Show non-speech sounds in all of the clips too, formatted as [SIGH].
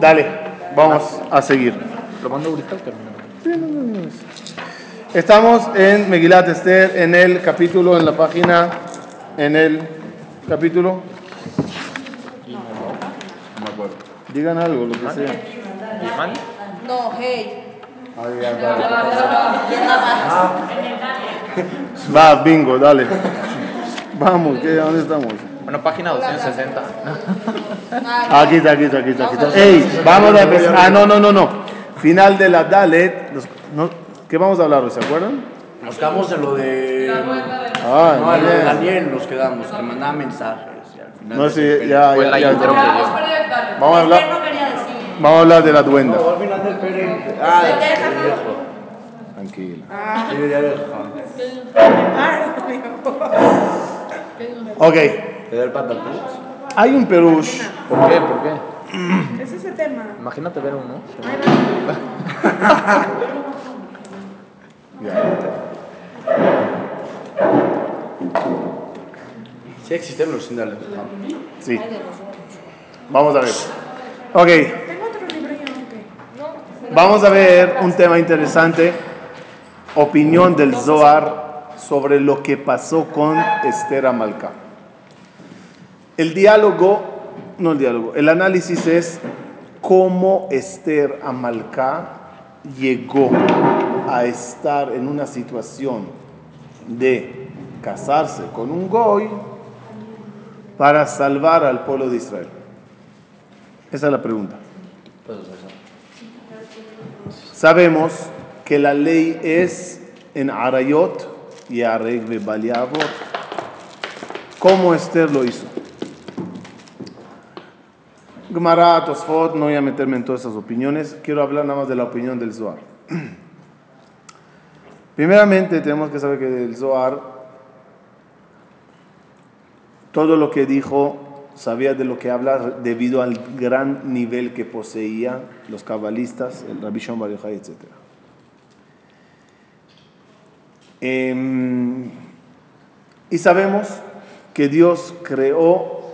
Dale, vamos a seguir. ¿Lo mando ahorita? Estamos en Megilat Esther, en el capítulo, en la página, en el capítulo. No me acuerdo. Digan algo, lo que sea. No, hey. Va, bingo, dale. Vamos, ¿qué, ¿dónde estamos? Bueno, página 260. Aquí está, aquí está, aquí está. Aquí está. Ey, vamos a empezar. Ah, no, no, no, no. Final de la Dalet. Los- no, ¿Qué vamos a hablar hoy? ¿Se acuerdan? Nos quedamos en lo de. Ah, No, en lo de. Daniel nos quedamos, que mandaba mensajes. y al final No peleó. ya, ya, ya. dio. Vamos a hablar, no quería decir. vamos a hablar de la duenda. No, al final del Pérez. Ah. Sí, ya deja. Ok, ¿Te da el patatús? hay un perush. ¿Por qué? ¿Por qué? [CLEARS THROAT] Es ese tema. Imagínate ver uno. [LAUGHS] Sí existen los síndales. Sí. Vamos a ver. Ok, Tengo otro libro yo, ok. vamos a ver un tema interesante. Opinión del Zohar sobre lo que pasó con Esther Amalcá. El diálogo, no el diálogo, el análisis es cómo Esther Amalcá llegó a estar en una situación de casarse con un goy para salvar al pueblo de Israel. Esa es la pregunta. Sabemos que la ley es en Arayot y Areg Bebaliavot. ¿Cómo Esther lo hizo? Gemara, no voy a meterme en todas esas opiniones, quiero hablar nada más de la opinión del Zohar. [CLEARS THROAT] Primeramente tenemos que saber que el Zohar, todo lo que dijo, sabía de lo que habla debido al gran nivel que poseía los cabalistas, el Rabbi Shimon Bar Yochai, etc. Em, y sabemos que Dios creó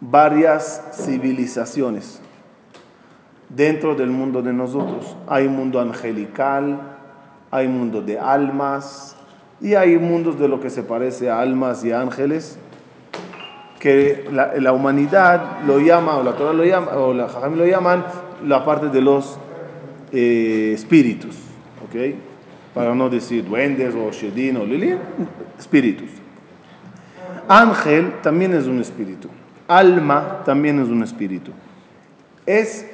varias civilizaciones dentro del mundo de nosotros. Hay un mundo angelical, hay un mundo de almas y hay mundos de lo que se parece a almas y ángeles que la, la humanidad lo llama o la Torah lo llama o la Jajam lo llaman la parte de los eh, espíritus, ¿ok? Para no decir duendes o shedin o lili, espíritus. Ángel también es un espíritu. Alma también es un espíritu. Es,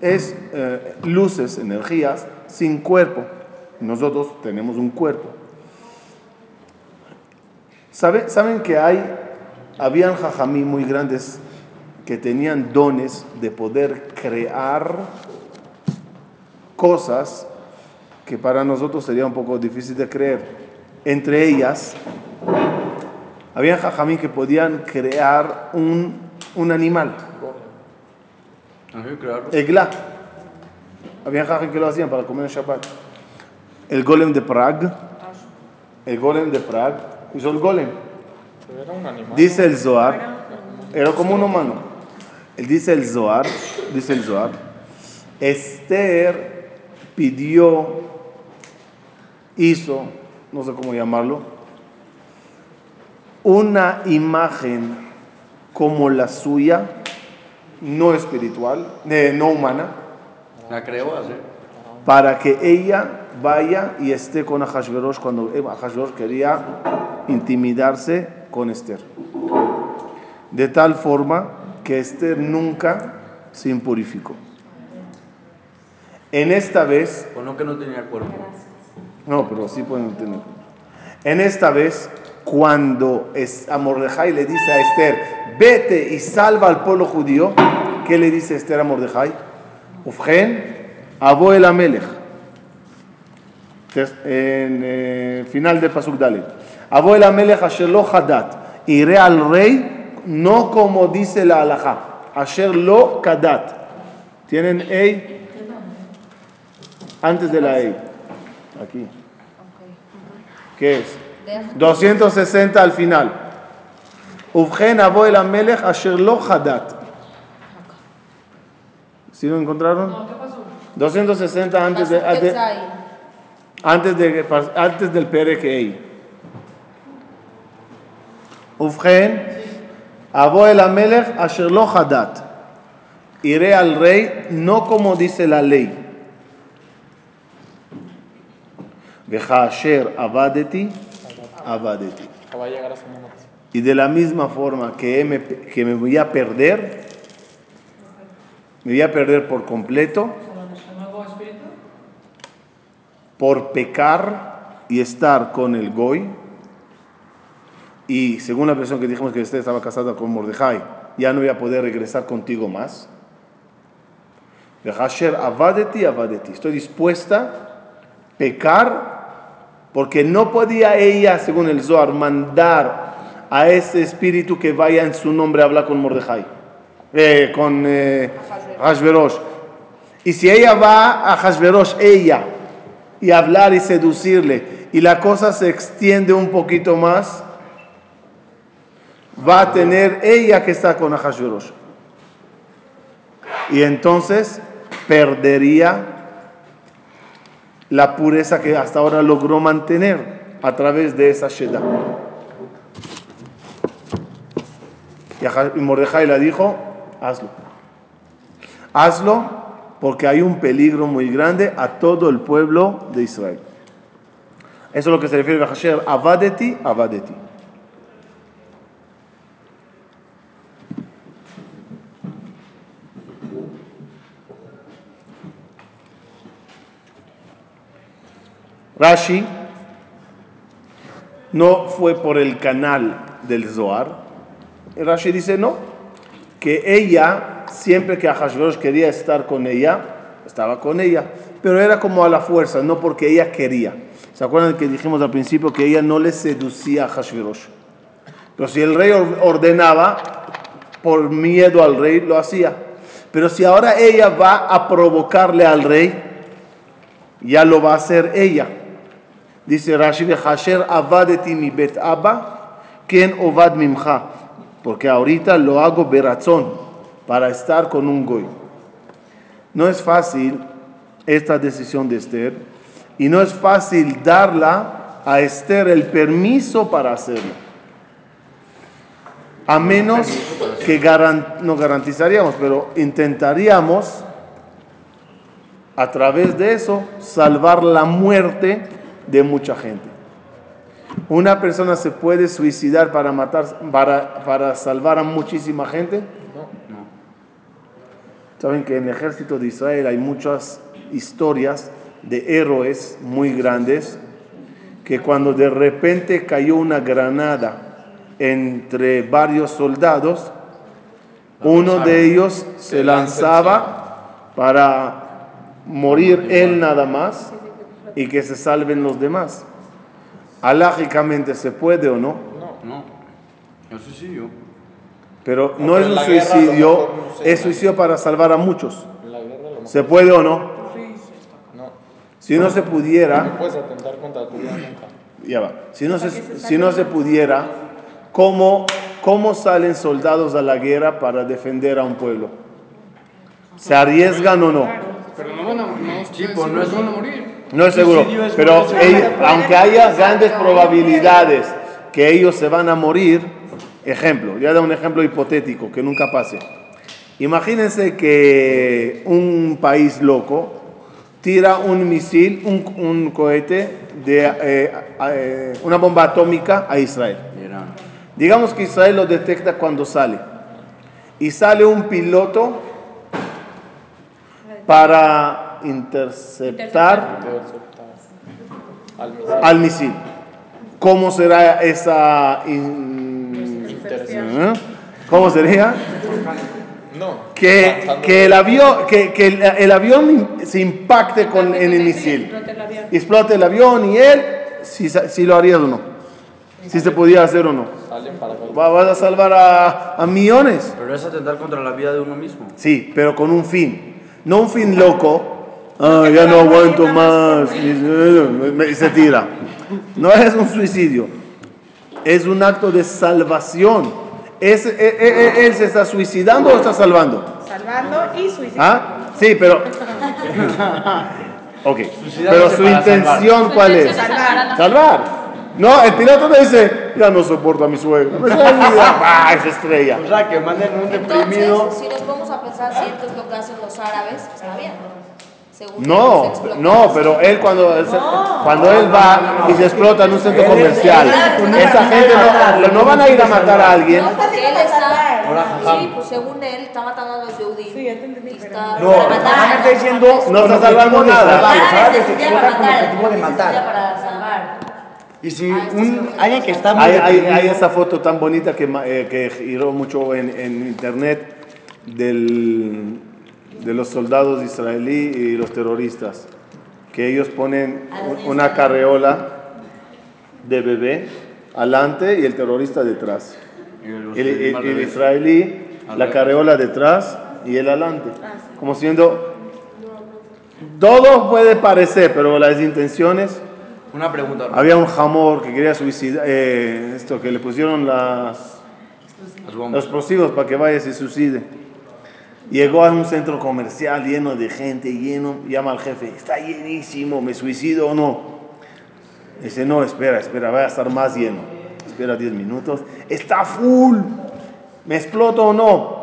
es eh, luces, energías sin cuerpo. Nosotros tenemos un cuerpo. ¿Sabe- ¿Saben que hay, habían jajamí muy grandes que tenían dones de poder crear cosas que para nosotros sería un poco difícil de creer? Entre ellas, había jajamí que podían crear un, un animal, egla. Había jajamí que lo hacían para comer en Shabbat. El golem de Prague, el golem de Prague, hizo el golem. Era un animal. Dice el Zohar, era como un humano. Él dice el Zohar, dice el Zohar, Esther pidió, hizo, no sé cómo llamarlo, una imagen como la suya, no espiritual, eh, no humana, La creó así. para que ella vaya y esté con Ahashverosh cuando Ahashverosh quería intimidarse con Esther. De tal forma que Esther nunca se impurificó. En esta vez, O no que no tenía cuerpo. no, pero sí pueden tener. En esta vez, cuando es, a le dice a Esther, vete y salva al pueblo judío, ¿qué le dice Esther a Mordejai? Ufgen, abo el amelech. En eh, final del Pasuk Dalet. Abo el amelech asher lo hadat. Iré al rey, no como dice la halajá. Asher lo kadat. ¿Tienen Ey? Antes de la Ey. Aquí. ¿Qué es? 260 al final. Ubgen abo el amelech asher lo hadat. ¿Sí lo encontraron? 260 antes, de, Pasuk antes, Tetzai. antes, de, antes del PRKI. Ufgen, Abo el Amelech asher lo hadat. Iré al rey no como dice la ley. Veja asher abadeti, abadeti. Va a llegar a su número. Y de la misma forma que me, que me voy a perder, me voy a perder por completo, por pecar y estar con el Goy. Y según la versión que dijimos que usted estaba casada con Mordejai, ya no voy a poder regresar contigo más. Estoy dispuesta a pecar porque no podía ella, según el Zohar, mandar a ese espíritu que vaya en su nombre a hablar con Mordejai, eh, con eh, Hashverosh. Y si ella va a Hashverosh, ella, y hablar y seducirle, y la cosa se extiende un poquito más, va a tener ella que está con Hashverosh. Y entonces perdería la pureza que hasta ahora logró mantener a través de esa Sheda. Y Mordejai le dijo, hazlo. Hazlo porque hay un peligro muy grande a todo el pueblo de Israel. Eso es lo que se refiere a Hasher, avadeti, avadeti. Rashi no fue por el canal del Zohar. Rashi dice no, que ella, siempre que Ahashverosh quería estar con ella, estaba con ella, pero era como a la fuerza, no porque ella quería. ¿Se acuerdan que dijimos al principio que ella no le seducía a Ahashverosh? Pero si el rey or- ordenaba, por miedo al rey, lo hacía. Pero si ahora ella va a provocarle al rey, ya lo va a hacer ella. Dice Rashi, Hasher avadeti mi bet abba, quien ovad mimcha. Porque ahorita lo hago berazón para estar con un goy. No es fácil esta decisión de Esther y no es fácil darla a Esther el permiso para hacerlo. A menos que garan- no garantizaríamos, pero intentaríamos a través de eso salvar la muerte de mucha gente. Una persona se puede suicidar para matar, para, para salvar a muchísima gente. Saben que en el ejército de Israel hay muchas historias de héroes muy grandes que cuando de repente cayó una granada entre varios soldados, uno de ellos se lanzaba para morir él nada más y que se salven los demás. Alágicamente se puede o no, No. El suicidio. pero No, no es pero un suicidio, mejor no sé, es ¿no? suicidio para salvar a muchos. ¿Se puede o no? no. Si no se No pudiera, puedes atentar contra tu vida nunca. ya va. Si no se, si no se pudiera, ¿cómo, ¿cómo salen soldados a la guerra para defender a un pueblo? ¿Se arriesgan o no? Pero no van a, no, Sí, ustedes pues no es van a morir. No es seguro, pero ellos- aunque haya grandes probabilidades que ellos se van a morir, ejemplo, ya da un ejemplo hipotético que nunca pase. Imagínense que un país loco tira un misil, un, un cohete, de, eh, eh, una bomba atómica a Israel. Digamos que Israel lo detecta cuando sale. Y sale un piloto para interceptar Al misil. al misil. ¿Cómo será esa... in- Intercepción. ¿Eh? ¿Cómo sería? No. Que, que el avión, que, que el, el avión se impacte con, en el misil. Explote el avión. Explote el avión y él, si, si lo harías o no. Si se podía hacer o no. Va- Vas a salvar a, a millones. Pero es atentar contra la vida de uno mismo. Sí, pero con un fin. No un fin loco. Ah, ya no aguanto más. Y, se tira. No es un suicidio. Es un acto de salvación. Es, eh, eh, eh, ¿Él se está suicidando o está salvando? Salvando y suicidando. ¿Ah? Sí, pero. [LAUGHS] Ok. Pero su intención, ¿cuál es? salvar. No, el piloto te dice, ya no soporto a mi suegro. [LAUGHS] ¡Ah, [LAUGHS] es estrella! O sea, que manden un deprimido. Entonces, si nos vamos a pensar si esto es lo que hacen los árabes, está bien. Según No, no, pero él cuando, él se- cuando él va y se explota en un centro comercial, esa gente no, no van a ir a matar a alguien. Sí, pues según él, está matando a los Yehudim. Sí, entendí, No, para matar. Mohamed está diciendo No está salvando nada. se con objetivo de matar. Y si Ah, un, alguien que está muy Hay, hay, esa foto tan bonita que, eh, que giró mucho en, en internet del, de los soldados israelí y los terroristas, que ellos ponen un- una carreola de bebé adelante y el terrorista detrás. y El, israelí, la carreola detrás y él adelante. Como siendo... Todo puede parecer, pero las intenciones... Una pregunta. Había un jamor que quería suicidar, eh, esto que le pusieron las, Las los explosivos para que vaya y se suicide. Llegó a un centro comercial lleno de gente, lleno, llama al jefe, está llenísimo, ¿me suicido o no? Dice, no, espera, espera, va a estar más lleno. Espera 10 minutos, está full, ¿me exploto o no?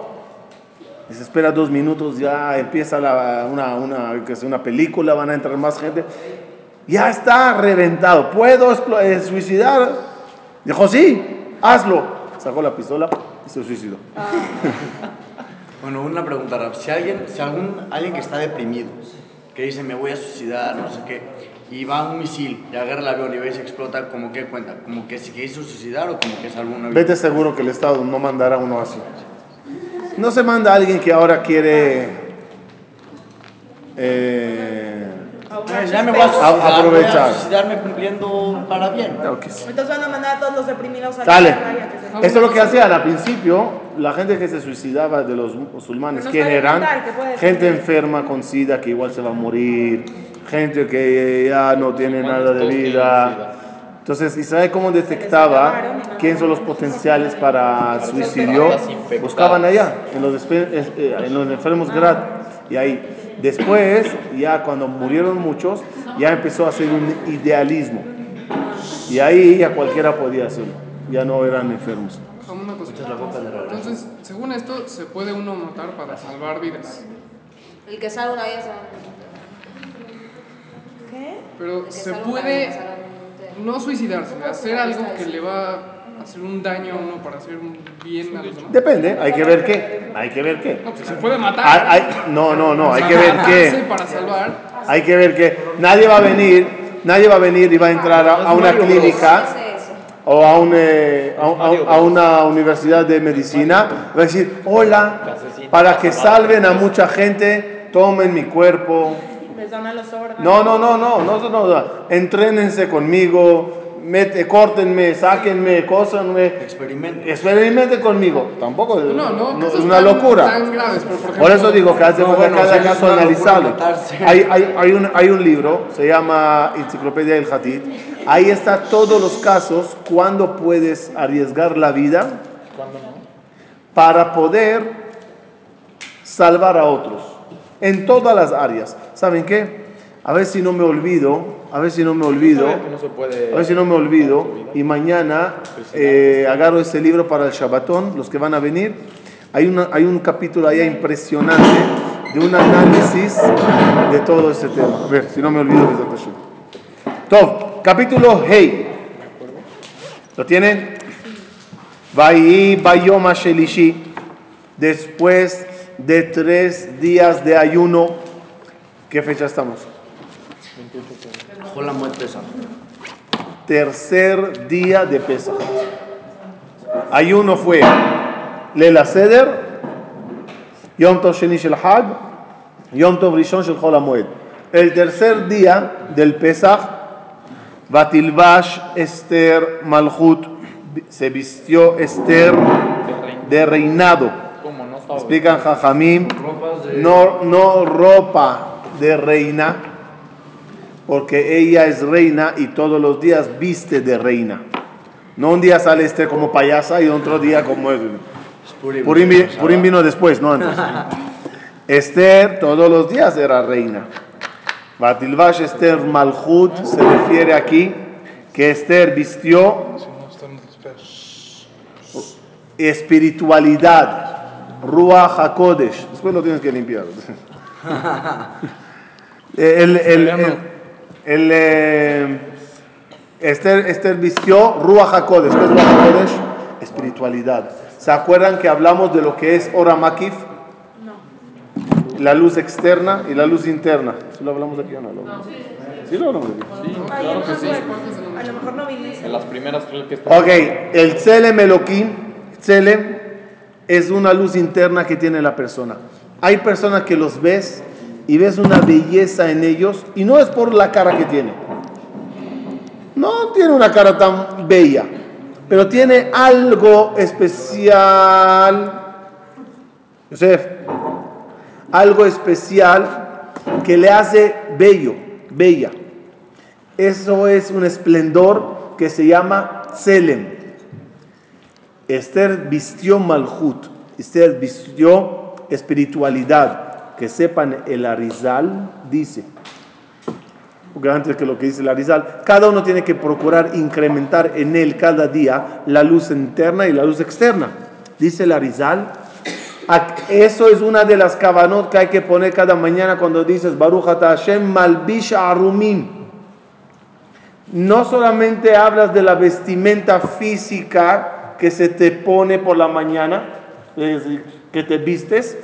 Dice, espera dos minutos, ya empieza una, una, una película, van a entrar más gente. Ya está reventado, ¿puedo eh, suicidar? Dijo, sí, hazlo. Sacó la pistola y se suicidó. Bueno, una pregunta, Rap. Si alguien, si algún, alguien que está deprimido, que dice me voy a suicidar, no sé qué, y va un misil y agarra el avión y ve explota, ¿como qué cuenta? ¿Como que se quiso suicidar o como que salvó una vida? Vete seguro que el Estado no mandará uno así. No se manda a alguien que ahora quiere eh, Ya me voy a aprovechar. suicidarme cumpliendo para bien. sí. Entonces van a mandar a todos los deprimidos a la Dale. se- Esto es lo que hacían al principio, la gente que se suicidaba de los musulmanes, no ¿quién eran? Gente enferma con sida que igual se va a morir, gente que ya no tiene nada de vida. Entonces, Israel cómo detectaba quién son los potenciales para suicidio, buscaban allá, en los, eh, en los enfermos graves. Y ahí, después, ya cuando murieron muchos, ya empezó a ser un idealismo. Y ahí ya cualquiera podía hacerlo, ya no eran enfermos. Entonces, según esto, se puede uno matar para salvar vidas. El que salga una vida se va ¿Qué? Pero se puede no suicidarse, hacer algo que le va a hacer un daño a uno para hacer un bien a los demás. Depende, hay que ver qué, hay que ver qué. No, pues se puede matar. Hay- hay- no, no, no, hay que ver qué. para salvar. Hay que ver que nadie va a venir, nadie va a venir y va a entrar a, a una clínica o a, un, eh, a, a- a una universidad de medicina. Va a decir, hola, para que salven a mucha gente, tomen mi cuerpo. Les dan a los órganos. No, no, no, no, no, no, no. Entrénense conmigo, mete, córtenme, sáquenme, cósanme. Experimento. Experimenten conmigo. Tampoco No, no, no, es una tan- locura. Tan graves, pero por, eso digo que hace No, falta bueno, cada caso analizarlo. matarse. Hay, hay, hay, un, hay un libro, se llama Enciclopedia del Hadith. Ahí está todos los casos cuando puedes arriesgar la vida para poder salvar a otros en todas las áreas. ¿Saben qué? A ver si no me olvido, a ver si no me olvido. A ver si no me olvido. Y mañana eh, agarro ese libro para el Shabbatón, los que van a venir. Hay, una, hay un capítulo allá impresionante de un análisis de todo este tema. A ver, si no me olvido. Tov, capítulo Hey. ¿Lo tienen? Bayoma Shelishi. Después de tres días de ayuno. ¿Qué fecha estamos? Tercer día de Pesach. Ayuno fue Lela Seder, Yom Tov Sheni Shel Hag, Yom Tov Rishon Shel Chol HaMoed. El tercer día del Pesach, Batilbash Esther Malchut, se vistió Esther de reinado. Explican Jajamim, no, no ropa de reina, porque ella es reina y todos los días viste de reina. No un día sale este como payasa y otro día como es. Purim. Purim, vi- Purim vino después, no antes. [LAUGHS] Esther todos los días era reina. Batilvash Esther Malchut se refiere aquí que Esther vistió espiritualidad, Ruach HaKodesh. Después lo tienes que limpiar. [LAUGHS] el, el, el, el, eh, Esther, Esther vistió Ruach HaKodesh. ¿Qué es Ruach HaKodesh? Espiritualidad. ¿Se acuerdan que hablamos de lo que es Ora Makif? La luz externa y la luz interna. ¿Sí lo hablamos aquí o no? ¿Lo hablamos? Sí, lo hablamos aquí. Yo no me acuerdo. A lo mejor no viniste. En las primeras creo que está. Ok, el Tselem Elohim, Tselem es una luz interna que tiene la persona. Hay personas que los ves y ves una belleza en ellos y no es por la cara que tiene. No tiene una cara tan bella, pero tiene algo especial. Yosef, algo especial que le hace bello, bella. Eso es un esplendor que se llama Tselem. Esther vistió Malhut, Esther vistió espiritualidad. Que sepan, el Arizal dice, porque antes que lo que dice el Arizal, cada uno tiene que procurar incrementar en él cada día la luz interna y la luz externa. Dice el Arizal, eso es una de las kavanot que hay que poner cada mañana cuando dices Baruch Hashem malbish arumim. No solamente hablas de la vestimenta física que se te pone por la mañana, que te vistes,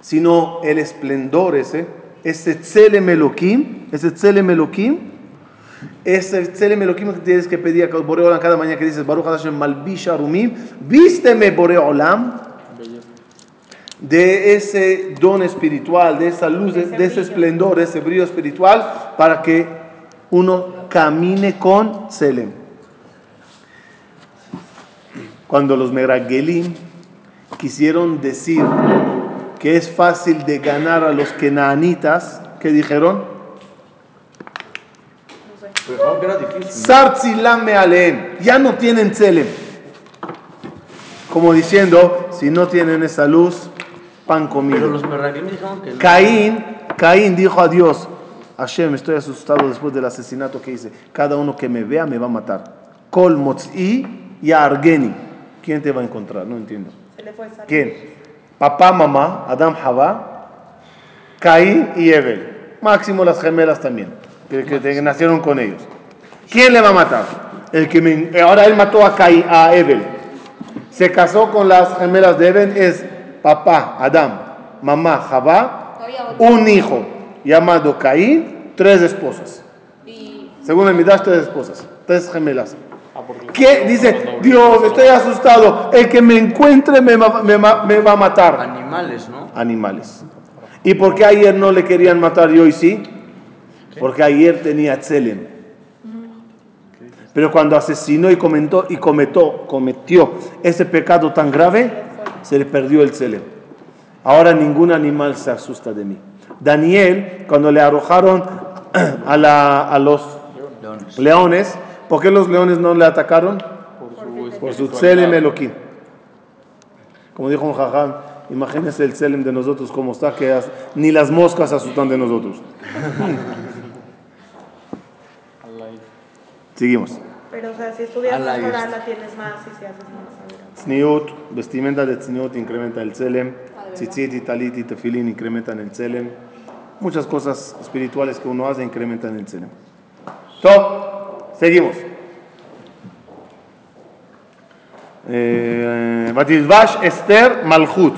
sino el esplendor ese, ese tzelem Elohim, ese tzelem Elohim, ese tzelem Elohim que tienes que pedir a Boreolam cada mañana que dices Baruch Hashem Malbish Arumim, vísteme Boreolam de ese don espiritual, de esa luz, de, de ese esplendor, de ese brillo espiritual, para que uno camine con Tzelem. Cuando los Meragelim quisieron decir que es fácil de ganar a los kenaanitas, ¿qué dijeron? Pero que difícil. Sartzilame aleem. Ya no tienen Tzelem. Como diciendo, si no tienen esa luz, pan Pero comido. los merraglim dijeron que no. Caín, Caín dijo a Dios, Hashem, estoy asustado después del asesinato que hice. Cada uno que me vea me va a matar. Kol motzi y argeni. ¿Quién te va a encontrar? No entiendo. Se le fue. ¿Quién? Papá, mamá, Adam, Jabá, Caín y Evel. Máximo las gemelas también, que, nacieron con ellos. ¿Quién le va a matar? El que me- ahora él mató a Caín, a Evel. Se casó con las gemelas de Evel, es papá, Adam, mamá, Jabá, un hijo llamado Caín, tres esposas. Según el Midrash, tres esposas, tres gemelas. ¿Qué? Dice, Dios, estoy asustado. El que me encuentre me va, me va- me va a matar. Animales, ¿no? Animales. ¿Y por qué ayer no le querían matar y hoy sí? Porque ayer tenía Tzelem. Pero cuando asesinó y, comentó, y cometó, cometió ese pecado tan grave, se le perdió el Tzelem. Ahora ningún animal se asusta de mí. Daniel, cuando le arrojaron [CLEARS THROAT] a, la- a los Leones. ¿Por qué los leones no le atacaron? Por su Tzelem Elohim. Como dijo un jajam, imagínense el Tzelem de nosotros como está, que as- ni las moscas se asustan de nosotros. [LAUGHS] Seguimos. Pero, o sea, si estudias más esto. la tienes más y si haces más. Tzniut, vestimenta de Tzniut incrementa el Tzelem. Tzitzit y talit y tefilín incrementan el Tzelem. Muchas cosas espirituales que uno hace incrementan el Tzelem. Top. Seguimos. Eh, Batizbash Esther Malhut.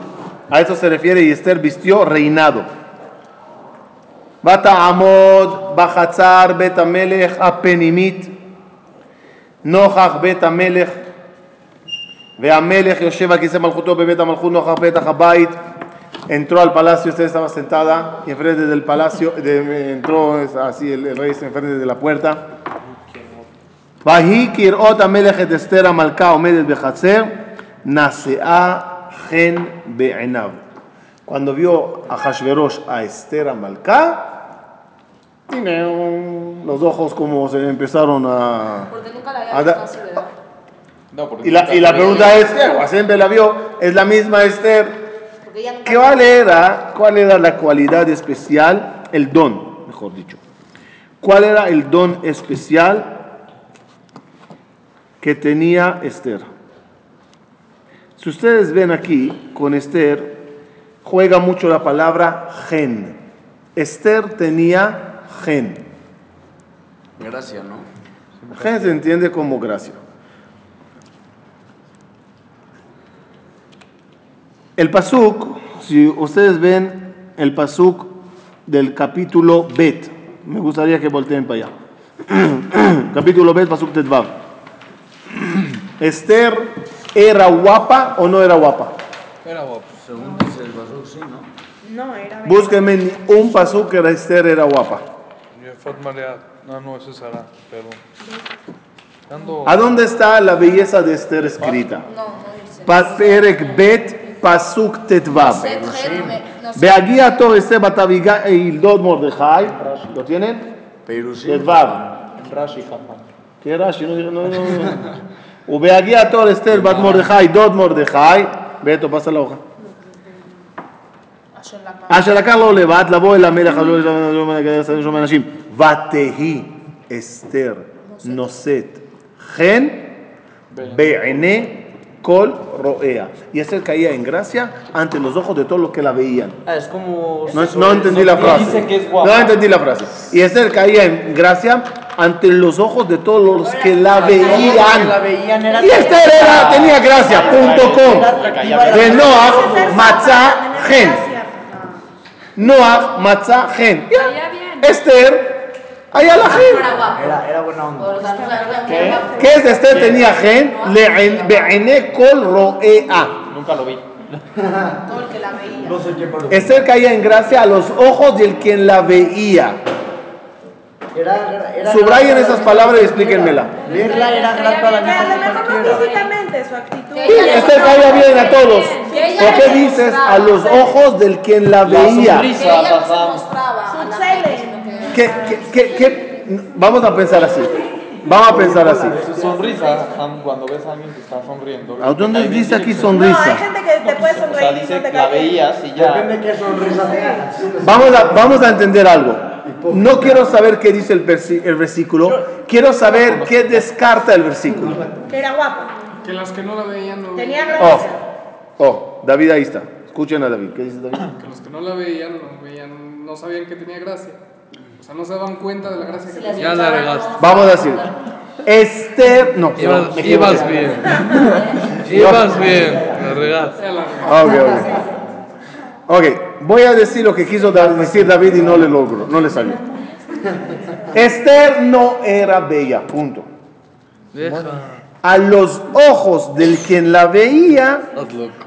A eso se refiere y Esther vistió reinado. Bata Amod Bajatzar Betamelech Apenimit Nochach Betamelech Beamelech Yosheva Kise Malhuto Bebet Malhut Nochach entró al palacio, usted estaba sentada y enfrente del palacio, de, entró así el, el, rey enfrente de la puerta. ויהי כראות המלך את אסתר המלכה עומדת בחצר, נשאה חן בעיניו. Cuando vio a Hashverosh a Esther Amalcá, los ojos como se empezaron a, porque nunca la había Ah, da- visto así, ¿verdad? No, porque y la, y la nunca- pregunta es, o siempre la vio, es la misma Esther Porque ella nunca ¿Cuál era, ¿Cuál era la cualidad especial? El don, mejor dicho. ¿Cuál era el don especial que tenía Esther? Si ustedes ven aquí, con Esther, juega mucho la palabra gen. Esther tenía gen. Gracias, ¿no? Gen se entiende como gracia. El pasuk, si ustedes ven el pasuk del capítulo Bet, me gustaría que volteen para allá. [CLEARS THROAT] capítulo Bet, pasuk Tetvav. Esther era guapa o no era guapa? Era guapo. Según dice el Basuk, sí, ¿no? No, era Búsquenme un pasuk que Esther era guapa. No, no, ese es Sara. Perdón. Ando. ¿A dónde está la belleza de Esther escrita? No, no dice. Pa- Perek Bet, pasuk sé. Beagia todo este bataviga y Dod Mordejai. ¿Lo tienen? En Rashi, papá. ¿Qué Rashi? No, no, no. [LAUGHS] ובהגיע תור אסתר בת מרדכי, דוד מרדכי, בטו, פס על la- אשר לקח לו לבד לבוא אל המלך, לא. ותהי אסתר נושאת חן בעיני כל רואיה. Y Esther caía en gracia ante los ojos de todos los que la veían. Ah, es como. No, no entendí la frase. Dice que es guapa. No entendí la frase. Y Esther caía en gracia ante los ojos de todos los que la veían. Y Esther era, tenía gracia, punto com. De Noah, Matzah, Gen. Noah, Matzah, Gen. Esther, allá la Gen. era. Era, era buena onda. ¿Qué es Esther? Tenía Gen. Be'ene kol ro'ea. Nunca lo vi. Todo el que la veía. No sé qué pero Esther caía en gracia a los ojos del quien la veía. Era, era Subrayen esas palabras y explíquenmela. Verla era grata a la Que a lo vista de mejor no cualquiera. físicamente, su actitud. Sí, Esther caía bien a todos. ¿Por qué dices a los ojos del quien la veía? ¿Qué, qué, qué, qué? Vamos a pensar así. Vamos a pensar así. Su sonrisa, cuando ves a alguien que está sonriendo. ¿A dónde dice aquí dices, No, hay sonrisa? gente que te puede O sea, sonreír y no dice la veías y ya. Depende qué sonrisa tengas. Vamos a, vamos a entender algo. No quiero saber qué dice el, versi- el versículo. Quiero saber qué descarta el versículo. Que era guapo. Que las que no la veían no Tenía veían. Oh, gracia. oh, David ahí está. Escuchen a David. ¿Qué dice David? Que los que no la veían no veían, no sabían que tenía gracia. O sea, no se daban cuenta de la gracia que tenía. Ya la regaste. Vamos a decir. Esther. No, Ibas, bien. [LAUGHS] Ibas bien. La regaste. Ya la- Ok, ok. Ok, voy a decir lo que quiso decir David y no le logro, no le salió. Esther no era bella, punto. A los ojos del quien la veía.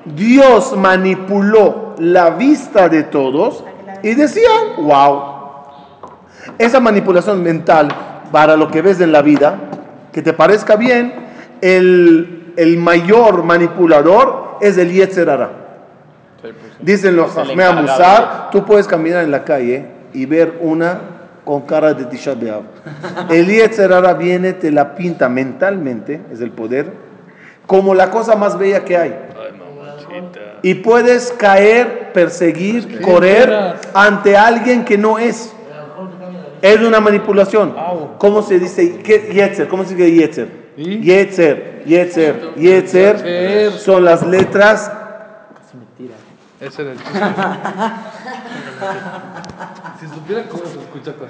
Dios manipuló la vista de todos y decían, wow. Esa manipulación mental para lo que ves en la vida, que te parezca bien, el, el mayor manipulador es el Yetzer Hara. Dicen los encargado. Musar, tú puedes caminar en la calle y ver una con cara de Tisha B'Av. [LAUGHS] El Yetzer Hara viene, te la pinta mentalmente, es el poder, como la cosa más bella que hay. Y puedes caer, perseguir, correr ante alguien que no es. Es una manipulación. ¿Cómo se dice? ¿Qué? Yetzer. ¿Cómo se dice. Yetzer, Yetzer, Yetzer. Yetzer. Son las letras. Ese era el chiste. [LAUGHS] si supiera cómo se escucha con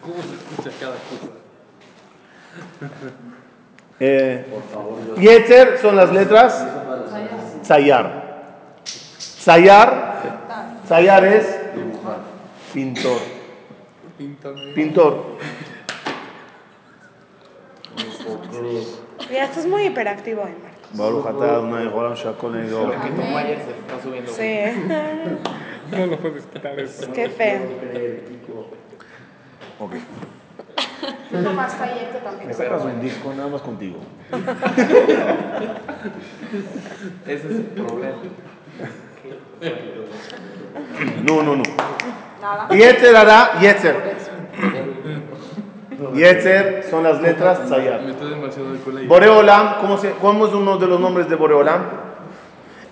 cómo se escucha cada cosa. Eh, Yetzer son las letras. Sayar. Sayar. Sayar es pintor. Pintor. Ya estás muy hiperactivo, hoy, Baruch atah Adonai Olam Shakol Neidor. Lo que tomó ayer se está subiendo. Sí, ¿eh? No lo puedes quitar eso. Qué feo. Ok. Tú tomaste ayer que también. Me sacas un disco nada más contigo. Ese es el problema. No, no, no. Nada. Yetzer hará Yetzer. Yetzer son las letras Sayar. Me estoy demasiado de cola. Boreolam, ¿cómo, se, ¿cómo es uno de los nombres de Boreolam?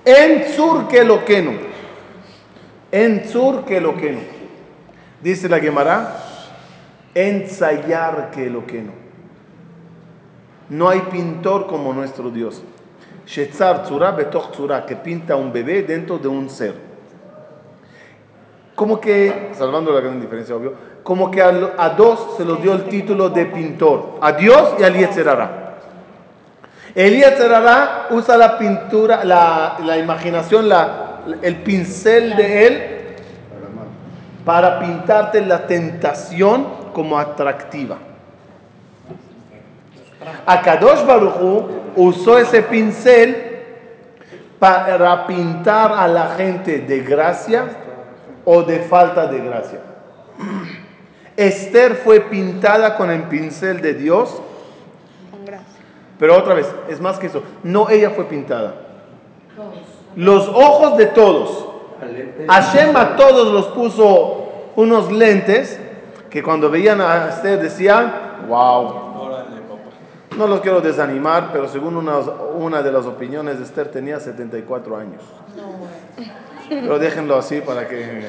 En Sur Kelokenu. En que lo que no. Dice la Gemara, ensayar que lo que no. No hay pintor como nuestro Dios. Shetzar tzura betoch tzura, que pinta un bebé dentro de un ser. Como que, salvando la gran diferencia, obvio, como que a, a dos se los dio el título de pintor, a Dios y a Yetzerara. El Yetzerara usa la pintura, la, la imaginación, la, el pincel de él para pintarte la tentación como atractiva. Akadosh Baruchu usó ese pincel para pintar a la gente de gracia o de falta de gracia. Esther fue pintada con el pincel de Dios, pero otra vez, es más que eso, no ella fue pintada. Los ojos de todos. Hashem a todos los puso unos lentes que cuando veían a Esther decían, wow. No los quiero desanimar, pero según una, una de las opiniones de Esther tenía 74 años. Pero déjenlo así para que...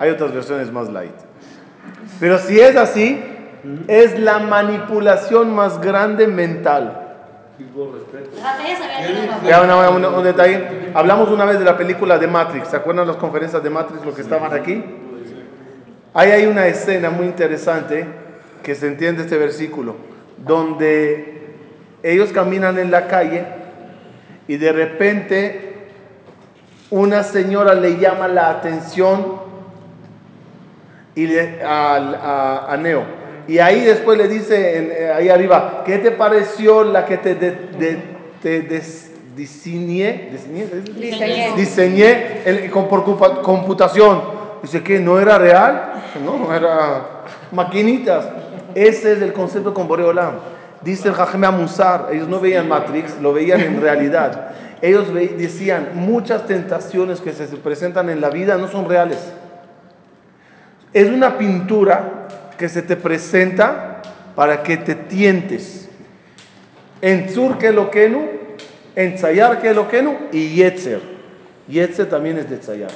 Hay otras versiones más light. Pero si es así, es la manipulación más grande mental. Ya una- un detalle. Hablamos una vez de la película de Matrix. ¿Se acuerdan las conferencias de Matrix, los que estaban aquí? Ahí hay una escena muy interesante que se entiende este versículo, donde ellos caminan en la calle y de repente una señora le llama la atención y le- al- a, a Neo. Y ahí después le dice, en- eh, ahí arriba, ¿qué te pareció la que te, de- de- te des- diseñé? ¿Diseñé? Diseñé. Diseñé el- con, por computación. Dice que no era real, no, era maquinitas. Ese es el concepto con Boreolam. Dice el Jajme Amusar, ellos no veían Matrix, lo veían en realidad. Ellos ve- decían, muchas tentaciones que se presentan en la vida no son reales. Es una pintura que se te presenta para que te tientes. En Tzur que lo kenu, en Tzayar que lo kenu y Yetzer. Yetzer también es de Tzayar.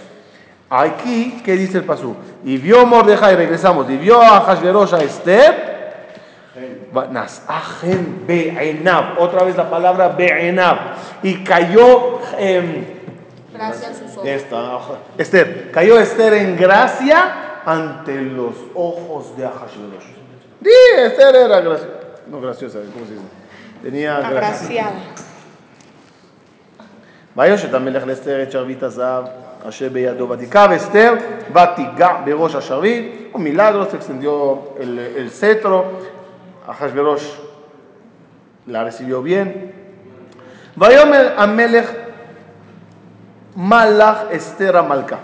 Aquí, ¿qué dice el pasú? Y vio Mordejai, regresamos, y vio a Hashverosh a Esther. Otra vez la palabra be'enav. Y cayó. em, Gracias a sus ojos. esta, Esther, cayó Esther en gracia ante los ojos de Ahashverosh. Di, Esther era graciosa. No graciosa, ¿cómo se dice? Tenía gracia. Agraciada. ויושת המלך לאסתר את שרביט הזהב אשר בידו ותיקח אסתר ותיגע בראש השרביט ומילדרוס extendió el, el cetro אחשוורוש la recibió bien ויאמר המלך מה לך אסתר המלכה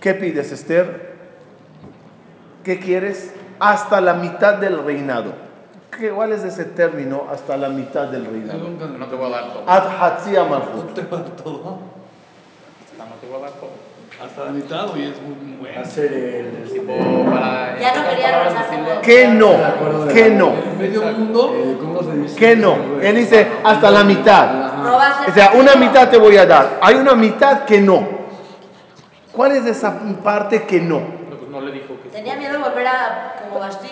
¿Qué pides, Esther? ¿Qué quieres? Hasta la mitad del reinado. ¿Qué, ¿Cuál es ese término? Hasta la mitad del reinado. No te voy a dar todo. Ad Hatsia Malchut. te voy a dar todo. No te voy a dar todo. Hasta la mitad, y es muy bueno. Hacer el. Tipo, para. Ya no quería regresar ¿Qué no? ¿Qué no? El medio mundo. eh, ¿Cómo se dice? ¿Qué no? Él dice hasta la mitad. O sea, una mitad te voy a dar. Hay una mitad que no. ¿Cuál es esa parte que no? No, pues le dijo que. Tenía miedo de volver a como Basti,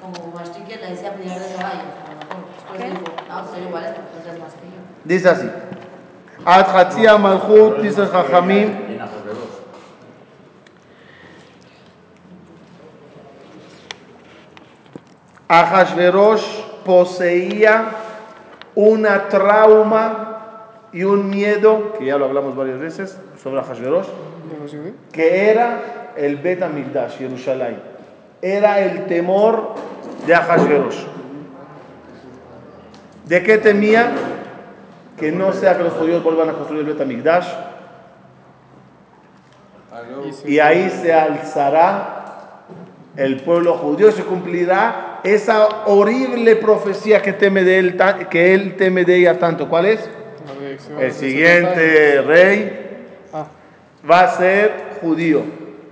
como Basti que le decía pelear de caballo. A lo mejor después dijo, no, pues igual es porque es más que yo. Dice así. Hatsia Malchut, dice Jajamim. En alrededor. Ahashverosh poseía una trauma y un miedo, que ya lo hablamos varias veces sobre Ahashverosh, que era el Bet Amigdash, Jerusalén. Era el temor de Ahashverosh. ¿De qué temía? Que no sea que los judíos vuelvan a construir el Bet Amigdash. Y ahí se alzará el pueblo judío y se cumplirá esa horrible profecía que teme de él que él teme de ella tanto. ¿Cuál es? El siguiente rey Ah. va a ser judío.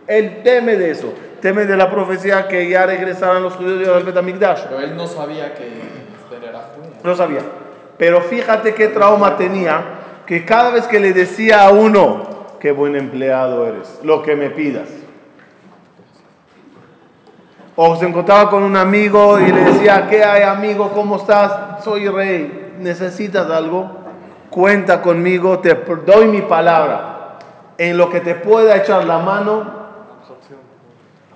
Él teme de eso. teme de la profecía que ya regresaran los judíos al Betamigdash. Pero él no sabía que era judía. No sabía. Pero fíjate qué trauma tenía, que cada vez que le decía a uno, qué buen empleado eres, lo que me pidas. O se encontraba con un amigo y le decía, ¿qué hay amigo? ¿Cómo estás? Soy rey. ¿Necesitas algo? Cuenta conmigo, te doy mi palabra. En lo que te pueda echar la mano,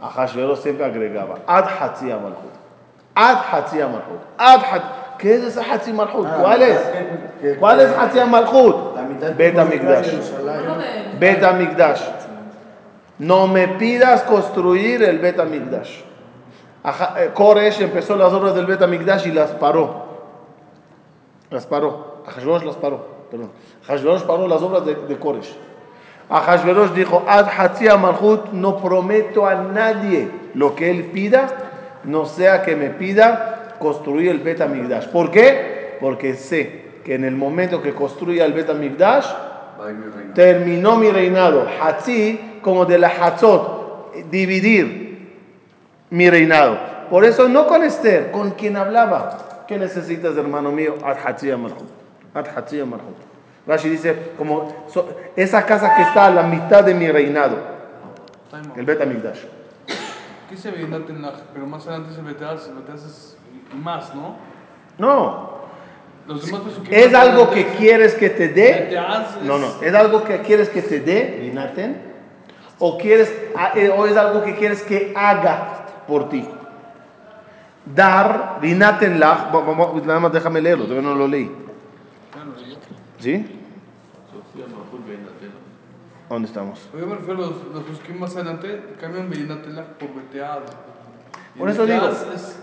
a Hashverosh siempre agregaba, Ad Hatzia Malchut. Ad Hatzia Malchut. Ad Hat- ¿Qué es esa Hatzia Malchut? ¿Cuál es? ¿Cuál es Hatzia Malchut? La mitad del Bet pueblo de Hamikdash. Jerusalén. Bet Hamikdash. No me pidas construir el Bet Hamikdash. Eh, Koresh empezó las obras del Bet Hamikdash y las paró. Las paró. Hashverosh las paró. Perdón. Hashverosh paró las obras de, de Koresh. Hashverosh dijo, Ad Hatzia Malchut, no prometo a nadie lo que él pida, no sea que me pida construir el Bet Hamikdash. ¿Por qué? Porque sé que en el momento que construya el Bet Hamikdash, Va a ir mi reino. terminó mi reinado. Hatzi, como de la Hatzot, dividir mi reinado. Por eso no con Esther, con quien hablaba. ¿Qué necesitas, hermano mío? Rashi dice, como so- esa casa que está a la mitad de mi reinado, el Bet Hamikdash. ¿Qué se ve? Pero más adelante se es más, ¿no? No, Los demás pesukim es algo que quieres que te dé. No, no, es algo que quieres que te dé, Rinaten, o, quieres, eh, o es algo que quieres que haga por ti. Dar, Rinaten lach, nada más déjame leerlo, todavía no lo leí. ¿Sí? ¿Dónde estamos? Yo me refiero a los, los pesukim más adelante, cambian Beinatelach por Beteaz. Y Por eso digo, es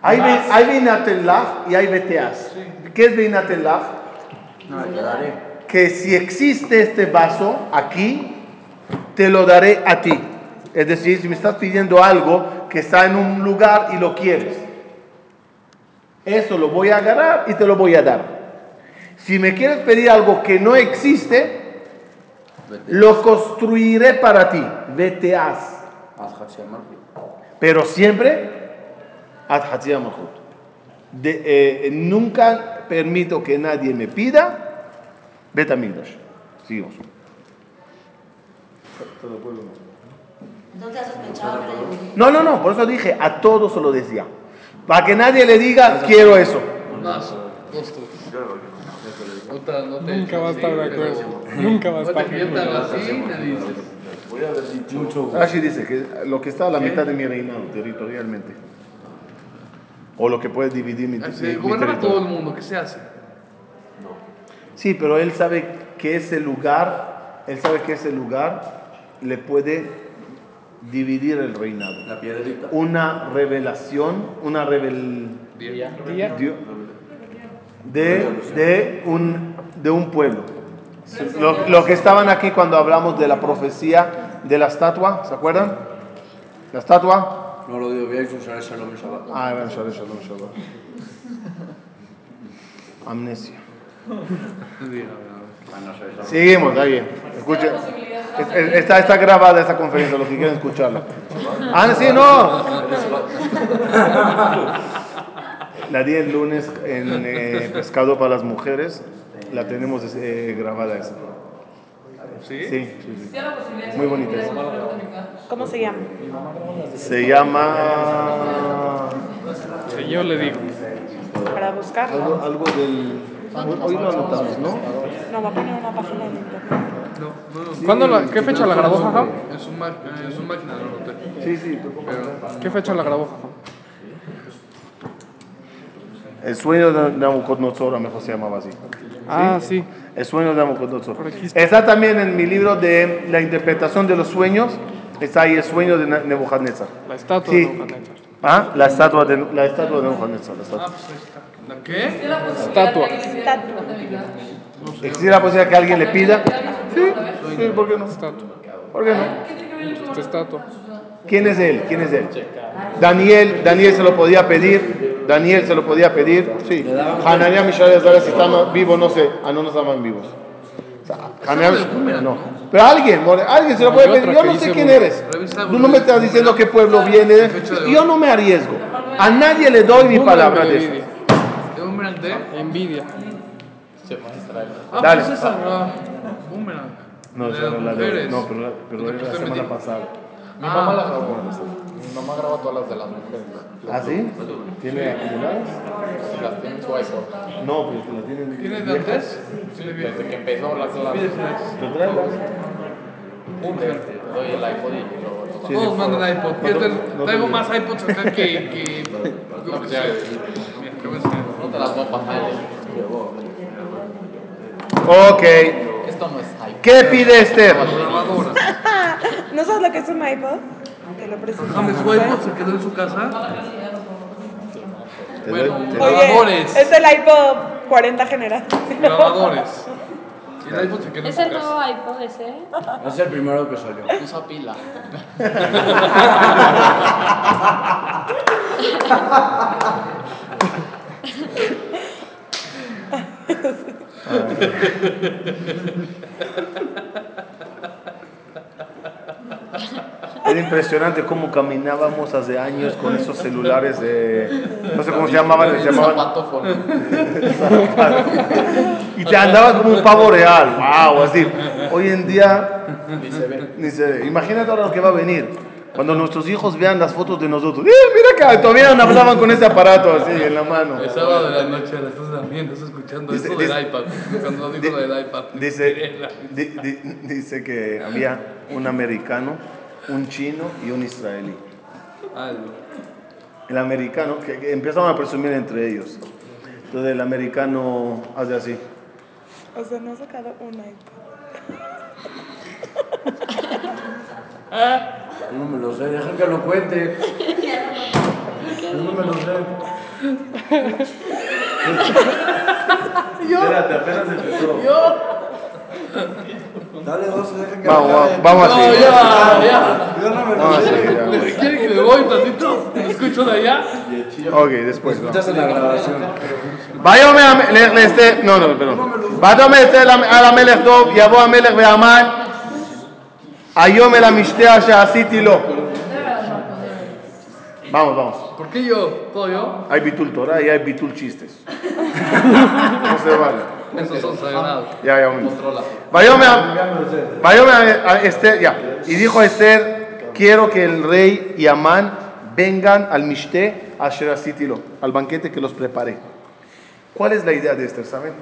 Hay, más. be- hay Rinaten lach y hay Beteas. Sí. ¿Qué es Rinaten lach? No, te daré. que si existe este vaso aquí, te lo daré a ti. Es decir, si me estás pidiendo algo que está en un lugar y lo quieres, eso lo voy a agarrar y te lo voy a dar. Si me quieres pedir algo que no existe, lo construiré para ti. Vete haz. Pero siempre. De- eh, nunca permito que nadie me pida Bet Hamikdash. Seguimos. Entonces has sospechado que era judío. No, no, no, por eso dije, a todos se lo decía. Para que nadie le diga, quiero eso. No no Nunca va a estar de acuerdo. [LAUGHS] Nunca va a estar de acuerdo. así, dice que lo que está a la mitad de mi reinado territorialmente. O lo que puede dividir mi, a todo territorio. el mundo, ¿qué se hace? Sí, pero él sabe que ese lugar, él sabe que ese lugar le puede dividir el reinado. La piedrita. Una revelación, una. Día. Dio- de, de, un, de un pueblo. Lo, lo que estaban aquí cuando hablamos de la profecía de la estatua, ¿se acuerdan? La estatua. No lo digo bien, Shalom Shabbat. Ah, bueno, shalom, [LAUGHS] shalom, shalom. Amnesia. Seguimos, está bien. Escuchen. Es- es- Está, está grabada esta conferencia, los que quieren escucharla. Ah, sí, no. La di el lunes en eh, Pescado para las Mujeres. La tenemos eh, grabada esa. ¿Sí? Sí, sí, sí. Muy bonita esa. ¿Cómo se llama? Se llama. Yo le digo. Para buscarlo. Algo, algo del. Hoy lo anotamos, ¿no? No, va a poner una página en internet. No, no, no. ¿Cuándo la, ¿Qué fecha la grabó, Jajam? En su, ma- en su máquina lo noté. Sí, sí. ¿Qué fecha la grabó, Jajam? El sueño de Nabucodonosor, a lo mejor se llamaba así. Ah, sí. El sueño de Nabucodonosor. Está. También en mi libro de la interpretación de los sueños. Está ahí el sueño de Ne- Nebuchadnezzar. La estatua Sí. de Nebuchadnezzar. Ah, la estatua de, la estatua de Nebuchadnezzar. La Ah, estatua. pues está. ¿La qué? Estatua. ¿Existe la posibilidad que alguien le pida? Sí, sí, ¿por qué no? Estatua. ¿Por qué no? Esta estatua. ¿Quién es él? ¿Quién es él? Daniel, Daniel se lo podía pedir. Daniel se lo podía pedir. Sí. Hananiah, Mishael y Azariah, si estaban vivos, no sé. Ah, no, no estaban vivos. Haneam, no. Pero alguien, alguien se lo puede pedir. Yo no sé quién eres. Tú no me estás diciendo qué pueblo viene. Yo no me arriesgo. A nadie le doy mi palabra de eso. envidia. ¿De boomerang de? Envidia. Se maestra. Ah, Dale. Pues. Boomerang. No, De esa era la de. No, pero, la- pero era la semana pasada. Mi mamá la grabó. Mi mamá graba todas las de las mujeres. ¿Ah, sí? ¿Tiene acumuladas? Las tiene en su iPod. No, pero que la tienen. ¿Tienes de antes? Sí, vi. Desde que empezó la clase. Pero tráelas. Te doy el iPod y luego lo Sí, Todos de- mandan iPod. no Yo te- te- no te traigo digo. más iPods acá que. que... [LAUGHS] No, pues ya. Mira, a enseñar. No te las voy a pasar. Ok. Esto no es. ¿Qué pide Esther? [LAUGHS] ¿No sabes lo que es un iPod? Te lo presento. James su iPod se quedó en su casa. Te Bueno, doy- te- grabadores. Oye, es el iPod 40 generación. [LAUGHS] Grabadores. [LAUGHS] El iPod se quedó en ¿Es su el casa. nuevo iPod ese? Es el primero que salió. Usa pila. Era impresionante cómo caminábamos hace años con esos celulares de. No sé cómo se llamaban. Se llamaban y te andabas como un pavo real. ¡Wow! Así. Hoy en día. Ni se ve. Ni se ve. Imagínate ahora lo que va a venir. Cuando nuestros hijos vean las fotos de nosotros. ¡Eh, mira todavía no hablaban con ese aparato así en la mano! El sábado de la noche a las 2 de la mañana estás escuchando Dice- esto dice- del iPad. Cuando nos dijo del iPad. Dice, [LAUGHS] di- di- dice que había un americano, un chino y un israelí. Algo. El americano, que, que empezaron a presumir entre ellos. Entonces el americano hace así. O sea, no ha sacado un iPod. [LAUGHS] No me lo sé, deja que lo cuente. [LAUGHS] Yo no me lo sé. Espérate, apenas empezó. Dale dos, deja que Vamos, lo vamos, acabe. vamos a No, seguir. ya, ya. Yo no me Vamos lo a sé. seguir, ya, güey. ¿Quiere que me voy tantito? ¿Lo escucho de allá? Ok, después. no. Escuchas en la grabación. ויאמר המ- ל- לאסתר, no, no, perdón. ותאמר אסתר למ- על המלך טוב, יבוא המלך והמן, היום אל המשתה אשר עשיתי לו. Vamos, vamos. ¿Por qué yo? ¿Todo yo? Hay bitul Torah y hay bitul chistes. [LAUGHS] No se vale. Esos son sagrados. Ya, ya, un momento. Vayome a, vayome a- a Esther, ya. Y dijo a Esther, quiero que el rey y Amán vengan al Mishte Asher Asitilo, al banquete que los preparé. ¿Cuál es la idea de Esther, saben?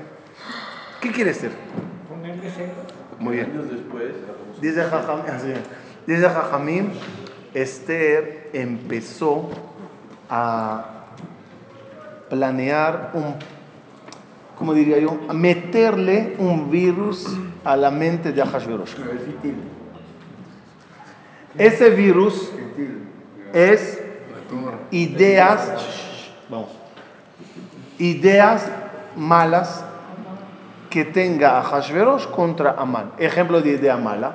¿Qué quiere Esther? Muy bien. Dice Jajam- así, dice Jajamim, Esther empezó a planear un como diría yo, a meterle un virus a la mente de Ahashverosh. Ese virus es ideas, vamos, ideas malas que tenga Ahashverosh contra Amán. Ejemplo de idea mala,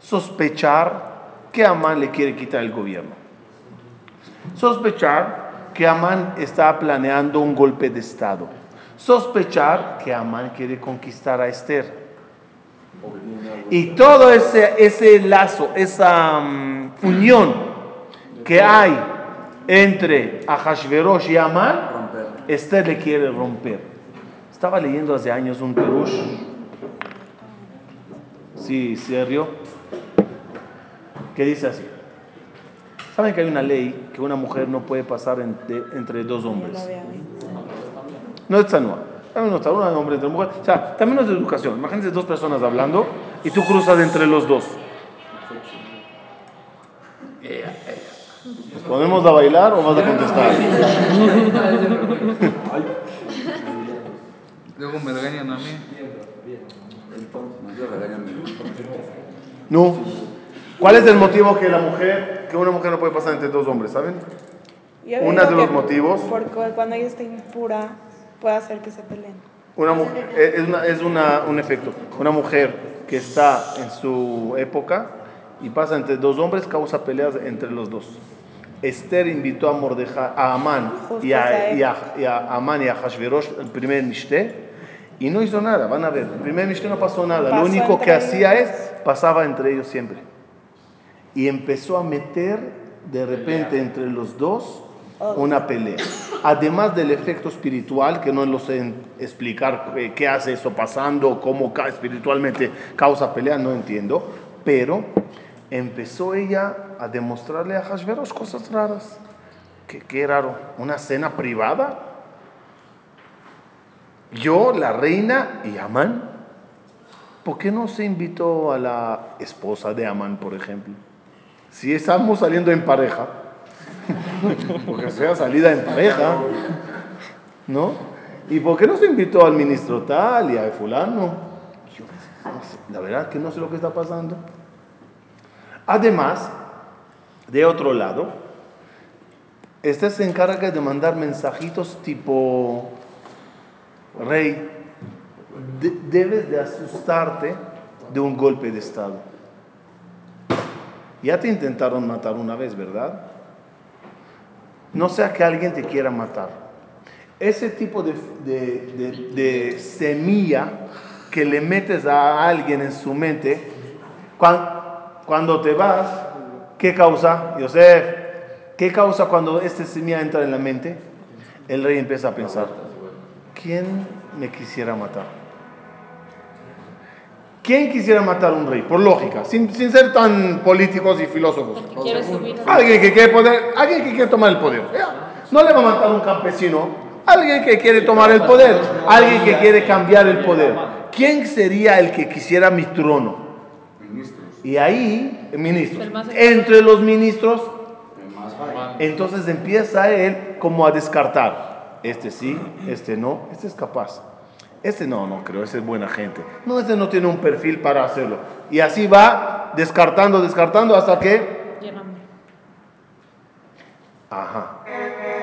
sospechar que Amán le quiere quitar el gobierno. Sospechar que Amán está planeando un golpe de Estado. Sospechar que Amán quiere conquistar a Esther. Y todo ese, ese lazo, esa mm, unión que hay entre Ahashverosh y Amán, Esther le quiere romper. Estaba leyendo hace años un Perush. Sí, serio. Que dice así. ¿Saben que hay una ley que una mujer no puede pasar entre, entre dos hombres? No es tzanua. También no es hombre entre mujer. O sea, también no es de educación. Imagínense dos personas hablando y tú cruzas entre los dos. ¿Nos ponemos a bailar o vas a contestar? Luego me regañan a mí. No. ¿Cuál es el motivo que la mujer, que una mujer no puede pasar entre dos hombres, saben? Uno de los motivos. Porque cuando ella está impura, puede hacer que se peleen. Una mujer, es, una- es una- un efecto. Una mujer que está en su época y pasa entre dos hombres causa peleas entre los dos. Esther invitó a Mordejai, a Amán y a, y a- y a Amán y a Hashverosh, el primer Nishte, Y no hizo nada, van a ver. El primer Mishnah no pasó nada. Lo Pasó único entre que hacía ellos. es, pasaba entre ellos siempre. Y empezó a meter de repente entre los dos una pelea. Además del efecto espiritual, que no lo sé explicar eh, qué hace eso pasando, cómo ca- espiritualmente causa pelea, no entiendo. Pero empezó ella a demostrarle a Hashverosh cosas raras. Qué, qué raro, una cena privada. Yo, la reina y Amán. ¿Por qué no se invitó a la esposa de Amán, por ejemplo? Si estamos saliendo en pareja, [LAUGHS] porque sea salida en pareja, ¿no? ¿Y por qué no se invitó al ministro tal y a fulano? Yo no sé, la verdad que no sé lo que está pasando. Además, de otro lado, este se encarga de mandar mensajitos tipo, rey, de- debes de asustarte de un golpe de Estado. Ya te intentaron matar una vez, ¿verdad? No sea que alguien te quiera matar. Ese tipo de, de- de- semilla que le metes a alguien en su mente, cuan- cuando, te vas, ¿qué causa? Yosef, ¿qué causa cuando esta semilla entra en la mente? El rey empieza a pensar, ¿quién me quisiera matar? ¿Quién quisiera matar a un rey? Por lógica, sin, sin ser tan políticos y filósofos. Alguien que quiere poder, alguien que quiere tomar el poder. No le va a matar a un campesino. Alguien que quiere tomar el poder. Alguien que quiere cambiar el poder. ¿Quién sería el que quisiera mi trono? Y ahí, ministros. Entre los ministros, entonces empieza él como a descartar. Este sí, este no, este es capaz. Este no, no creo, ese es buena gente. No, este no tiene un perfil para hacerlo. Y así va descartando, descartando hasta que Llévame. Ajá.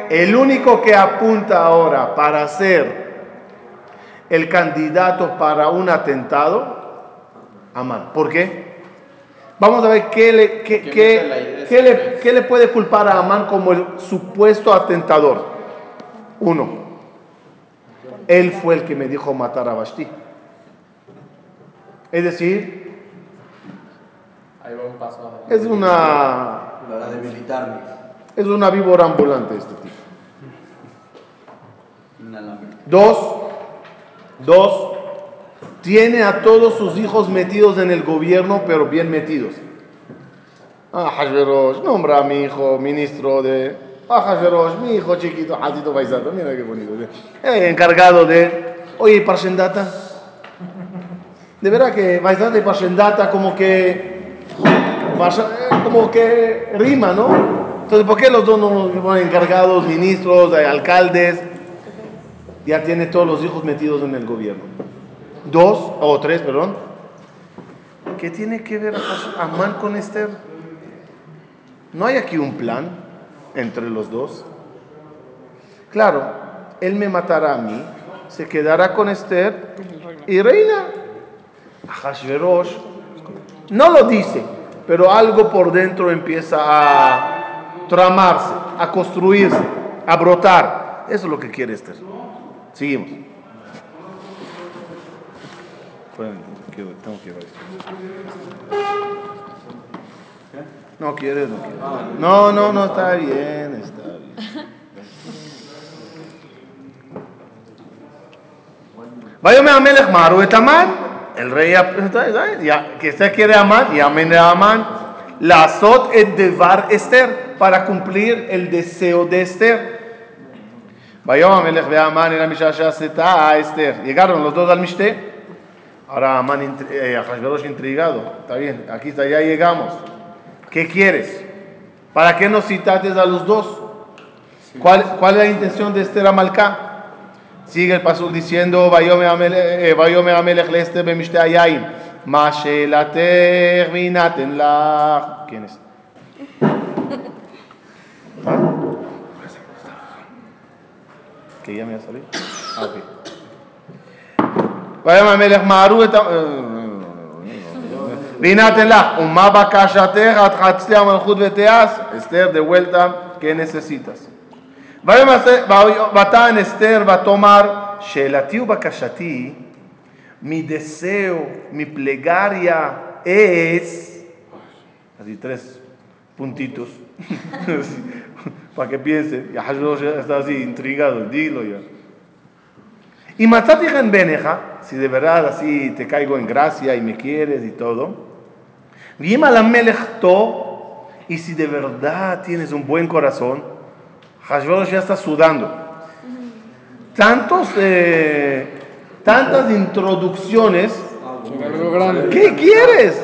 El único que apunta ahora para ser el candidato para un atentado, Amán. ¿Por qué? Vamos a ver qué le, qué, qué- qué le, qué le puede culpar a Amán como el supuesto atentador. Uno, él fue el que me dijo matar a Vashti. Es decir, Ahí va un paso adelante. es una Para debilitarme. Es una víbora ambulante este tipo. Dos, dos, tiene a todos sus hijos metidos en el gobierno, pero bien metidos. Ah, Hashverosh, nombra a mi hijo ministro de... Ah, Hashverosh, mi hijo chiquito, Hatito Baizata, mira qué bonito. Eh, encargado de... Oye, Parshendata. De verdad que Baizata y Parshendata como que... Eh, Como que rima, ¿no? Entonces, ¿por qué los dos no ponen encargados, ministros, eh, alcaldes? ya tiene todos los hijos metidos en el gobierno. Dos, o tres, perdón. ¿Qué tiene que ver Amán con Esther? No hay aquí un plan entre los dos. Claro, él me matará a mí, se quedará con Esther y reina. Hashverosh no lo dice, pero algo por dentro empieza a tramarse, a construirse, a brotar. Eso es lo que quiere Esther. Seguimos. No quieres, no quieres. No, no, no, está bien, está bien. Váyame a Melech Maru et El rey pues, ya, que usted quiere amar, llamen a Amán. La Sot et Devar Esther, para cumplir el deseo de Esther. Vayom Melech ve Amán era Mishashaseta a Esther. Llegaron los dos al Mishte. Ahora Amán, eh, Ajasverosh intrigado. Está bien, aquí está, ya llegamos. ¿Qué quieres? ¿Para qué nos citaste a los dos? ¿Cuál, cuál es la intención de Esther Amalcá? Sigue el pasuk diciendo, ויאמר המלך- eh, ויאמר המלך לאסתר במשתה היין, מה שאלתך ויינתן לך. ¿Quién es? [LAUGHS] ¿Ah? que ya me va a salir. Ah, ok. ויאמר המלך מהרו את ה... Esther, de vuelta, ¿qué necesitas? Esther va a tomar, mi deseo, mi plegaria es, así tres puntitos, [LAUGHS] para que piense, ya está así intrigado, dilo ya. Y matati beneja, si de verdad así te caigo en gracia y me quieres y todo, Vima la to, y si de verdad tienes un buen corazón, Hashverosh ya está sudando. Tantos, eh, tantas introducciones. Algo grande. ¿Qué quieres?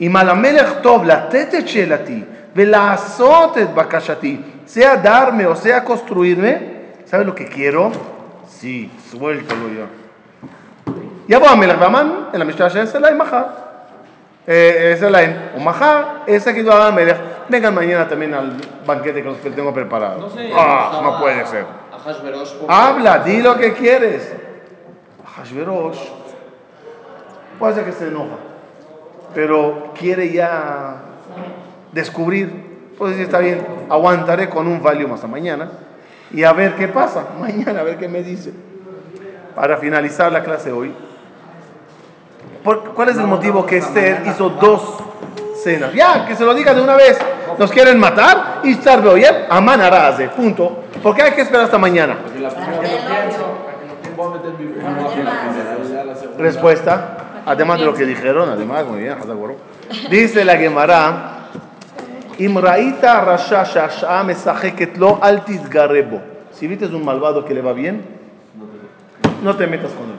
אם על המלך טוב לתת את שאלתי ולעשות את בקשתי, sea darme o sea construirme, ¿sabes lo que quiero? Sí, suéltalo ya. יבוא המלך והמן אל המשטרה שיעשה להם מחר. Eh, ese lane, o mahar, ese que va a המלך, vengan mañana también al banquete que los que tengo preparado. No sé, ah, no puede ser. A Hashverosh por- Habla, di lo que quieres. Hashverosh puede ser que se enoja, pero quiere ya descubrir. Pues decir, está bien, aguantaré con un value hasta mañana y a ver qué pasa. Mañana, a ver qué me dice. Para finalizar la clase hoy, ¿Por- ¿cuál es el motivo que Esther hizo dos cenas? Ya, que se lo diga de una vez. Nos quieren matar y estar oye, Amán hará hace, punto. ¿Por qué hay que esperar hasta mañana? Respuesta, además de lo que dijeron, además, muy bien, dice la Gemara, Imraita rasha shasha mesacheket lo al tizgarebo. Si viste un malvado que le va bien, no te metas con él.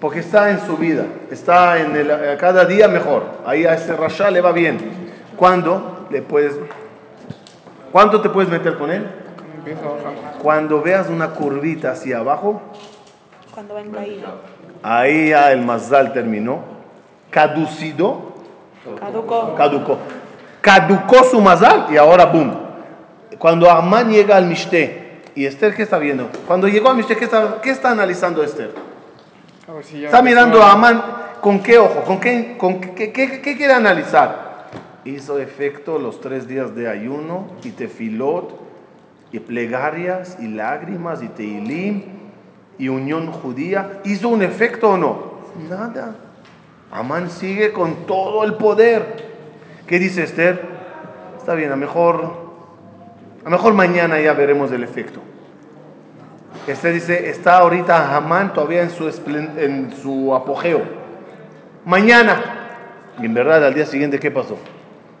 Porque está en su vida, está en el, eh, cada día mejor. Ahí a ese rasha le va bien. ¿Cuándo le puedes, cuánto te puedes meter con él? Cuando veas una curvita hacia abajo, Cuando va en caída. ahí ya el mazal terminó. Caducido, Caducó. caducó. Caducó su mazal y ahora boom. Cuando Amán llega al Mishte, y Esther, ¿qué está viendo? Cuando llegó al Mishte, ¿qué está, qué está analizando Esther? Si Está mirando a Amán con qué ojo, con qué, con qué, qué- qué quiere analizar. Hizo efecto los tres días de ayuno y tefilot y plegarias y lágrimas y teilim y unión judía. ¿Hizo un efecto o no? Nada. Amán sigue con todo el poder. ¿Qué dice Esther? Está bien, a mejor, a mejor mañana ya veremos el efecto. Esther dice, está ahorita Hamán todavía en su, en su apogeo. Mañana. Y en verdad, al día siguiente, ¿qué pasó?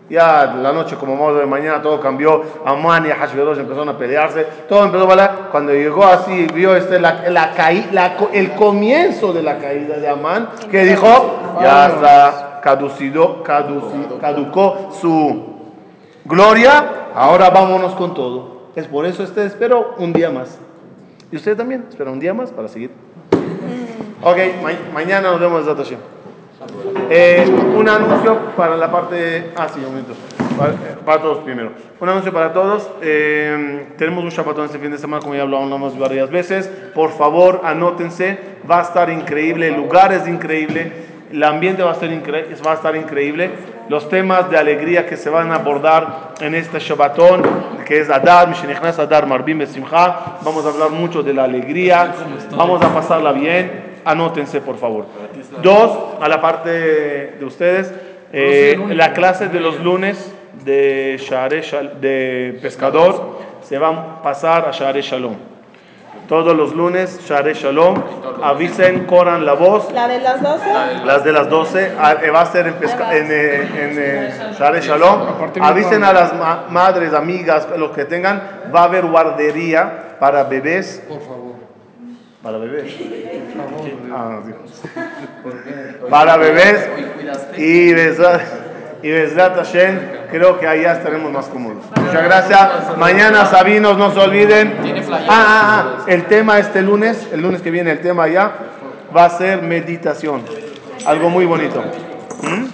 Ya la noche, como a ver mañana, todo cambió. Amán y Hashverosh empezaron a pelearse. Todo empezó a bailar. Cuando llegó así, vio este, la, la caí- la el comienzo de la caída de Amán, que dijo, ya está caducido, caduci- caducó su gloria. Ahora vámonos con todo. Es por eso este espero un día más. Y usted también espera un día más para seguir. Ok, ma- mañana nos vemos, Hashem. Eh, un anuncio para la parte. Ah, sí, un. Para, eh, para todos primero. Un anuncio para todos. Eh, tenemos un Shabbatón este fin de semana, como ya hablamos varias veces. Por favor, anótense. Va a estar increíble. El lugar es increíble. El ambiente va a, estar va a estar increíble. Los temas de alegría que se van a abordar en este Shabbatón, que es Adar, Mishenichnas Adar, Marbim Besimcha. Vamos a hablar mucho de la alegría. Vamos a pasarla bien. Anótense, por favor. Dos, a la parte de ustedes, eh, la clase de los lunes de, Shal- de pescador se van a pasar a Share Shalom. Todos los lunes, Share Shalom. Avisen, corran la voz. La de las 12. Las de las 12 ah, eh, va a ser en, pesca- en, eh, en eh, Share Shalom. Avisen a las ma- madres, amigas, los que tengan. Va a haber guardería para bebés. Por favor. Para bebés. Ah, Dios. [LAUGHS] Para bebés. Y Bezrat, y Bezrat Hashem, creo que allá estaremos más cómodos. Muchas gracias. Mañana, Sabinos, no se olviden. Ah, ah, ah, el tema este lunes, el lunes que viene, el tema ya va a ser meditación. Algo muy bonito. ¿Mm?